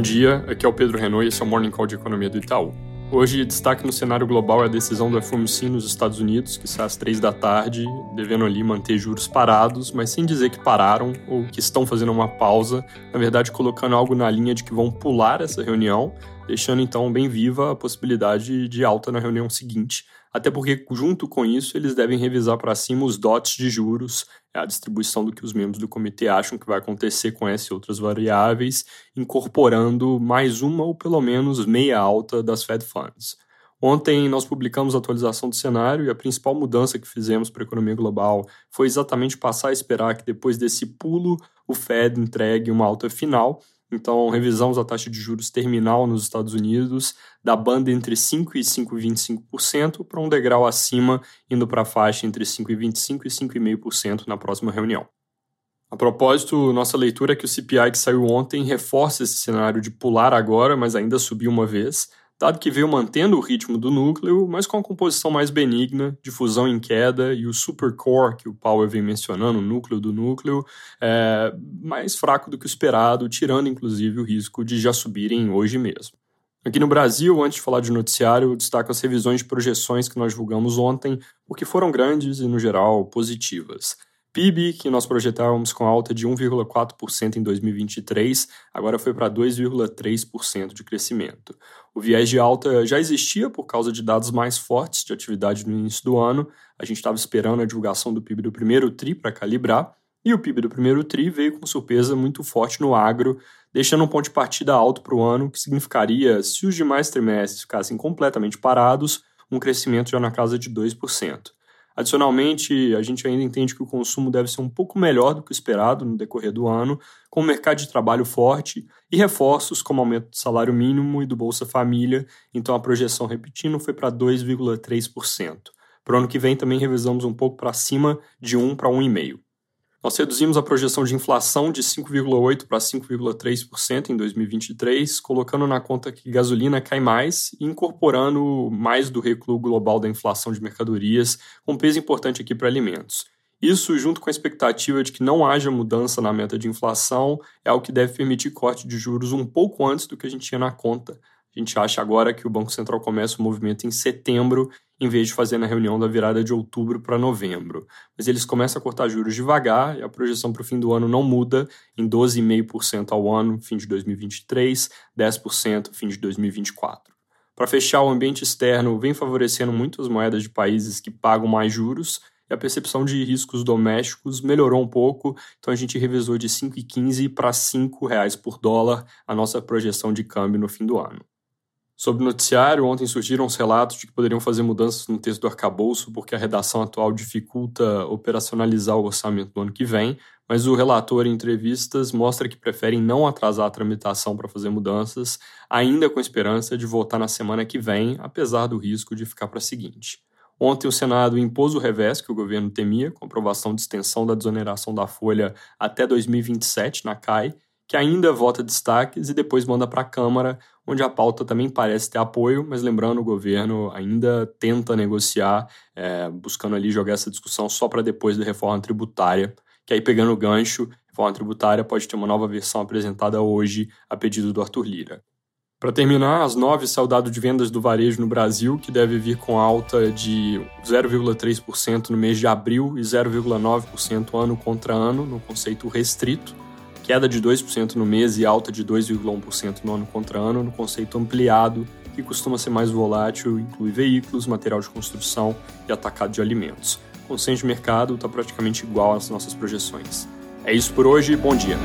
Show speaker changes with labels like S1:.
S1: Bom dia, aqui é o Pedro Renault e esse é o Morning Call de Economia do Itaú. Hoje, destaque no cenário global é a decisão do FOMC nos Estados Unidos, que sai às três da tarde, devendo ali manter juros parados, mas sem dizer que pararam ou que estão fazendo uma pausa, na verdade colocando algo na linha de que vão pular essa reunião, deixando então bem viva a possibilidade de alta na reunião seguinte, até porque, junto com isso, eles devem revisar para cima os dots de juros, é a distribuição do que os membros do comitê acham que vai acontecer com essas e outras variáveis, incorporando mais uma ou pelo menos meia alta das Fed Funds. Ontem nós publicamos a atualização do cenário e a principal mudança que fizemos para a economia global foi exatamente passar a esperar que depois desse pulo o Fed entregue uma alta final então, revisamos a taxa de juros terminal nos Estados Unidos da banda entre 5% e 5,25% para um degrau acima, indo para a faixa entre 5,25% e 5,5% na próxima reunião. A propósito, nossa leitura é que o CPI que saiu ontem reforça esse cenário de pular agora, mas ainda subir uma vez, dado que veio mantendo o ritmo do núcleo, mas com a composição mais benigna, de fusão em queda e o supercore que o Powell vem mencionando, o núcleo do núcleo, é mais fraco do que o esperado, tirando inclusive o risco de já subirem hoje mesmo. Aqui no Brasil, antes de falar de noticiário, destaco as revisões de projeções que nós divulgamos ontem, porque foram grandes e, no geral, positivas. PIB, que nós projetávamos com alta de 1,4% em 2023, agora foi para 2,3% de crescimento. O viés de alta já existia por causa de dados mais fortes de atividade no início do ano. A gente estava esperando a divulgação do PIB do primeiro TRI para calibrar, e o PIB do primeiro TRI veio com surpresa muito forte no agro, deixando um ponto de partida alto para o ano, que significaria, se os demais trimestres ficassem completamente parados, um crescimento já na casa de 2%. Adicionalmente, a gente ainda entende que o consumo deve ser um pouco melhor do que o esperado no decorrer do ano, com o mercado de trabalho forte e reforços como aumento do salário mínimo e do Bolsa Família, então a projeção, repetindo, foi para 2,3%. Para o ano que vem também revisamos um pouco para cima de 1 para 1,5%. Nós reduzimos a projeção de inflação de 5,8% para 5,3% em 2023, colocando na conta que gasolina cai mais e incorporando mais do recuo global da inflação de mercadorias, com peso importante aqui para alimentos. Isso, junto com a expectativa de que não haja mudança na meta de inflação, é o que deve permitir corte de juros um pouco antes do que a gente tinha na conta. A gente acha agora que o Banco Central começa o movimento em setembro em vez de fazer na reunião da virada de outubro para novembro. Mas eles começam a cortar juros devagar e a projeção para o fim do ano não muda em 12,5% ao ano, fim de 2023, 10% fim de 2024. Para fechar, o ambiente externo vem favorecendo muitas moedas de países que pagam mais juros e a percepção de riscos domésticos melhorou um pouco, então a gente revisou de 5,15 para R$ 5,00 por dólar a nossa projeção de câmbio no fim do ano. Sobre o noticiário, ontem surgiram os relatos de que poderiam fazer mudanças no texto do arcabouço porque a redação atual dificulta operacionalizar o orçamento do ano que vem, mas o relator em entrevistas mostra que preferem não atrasar a tramitação para fazer mudanças, ainda com esperança de votar na semana que vem, apesar do risco de ficar para a seguinte. Ontem o Senado impôs o revés que o governo temia, com aprovação de extensão da desoneração da folha até 2027 na CAI, que ainda vota destaques e depois manda para a Câmara onde a pauta também parece ter apoio, mas lembrando, o governo ainda tenta negociar, é, buscando ali jogar essa discussão só para depois da reforma tributária, que aí pegando o gancho, reforma tributária pode ter uma nova versão apresentada hoje a pedido do Arthur Lira. Para terminar, as nove saudado de vendas do varejo no Brasil, que deve vir com alta de 0,3% no mês de abril e 0,9% ano contra ano, no conceito restrito queda de 2% no mês e alta de 2,1% no ano contra ano no conceito ampliado, que costuma ser mais volátil, inclui veículos, material de construção e atacado de alimentos. O consenso de mercado está praticamente igual às nossas projeções. É isso por hoje, bom dia!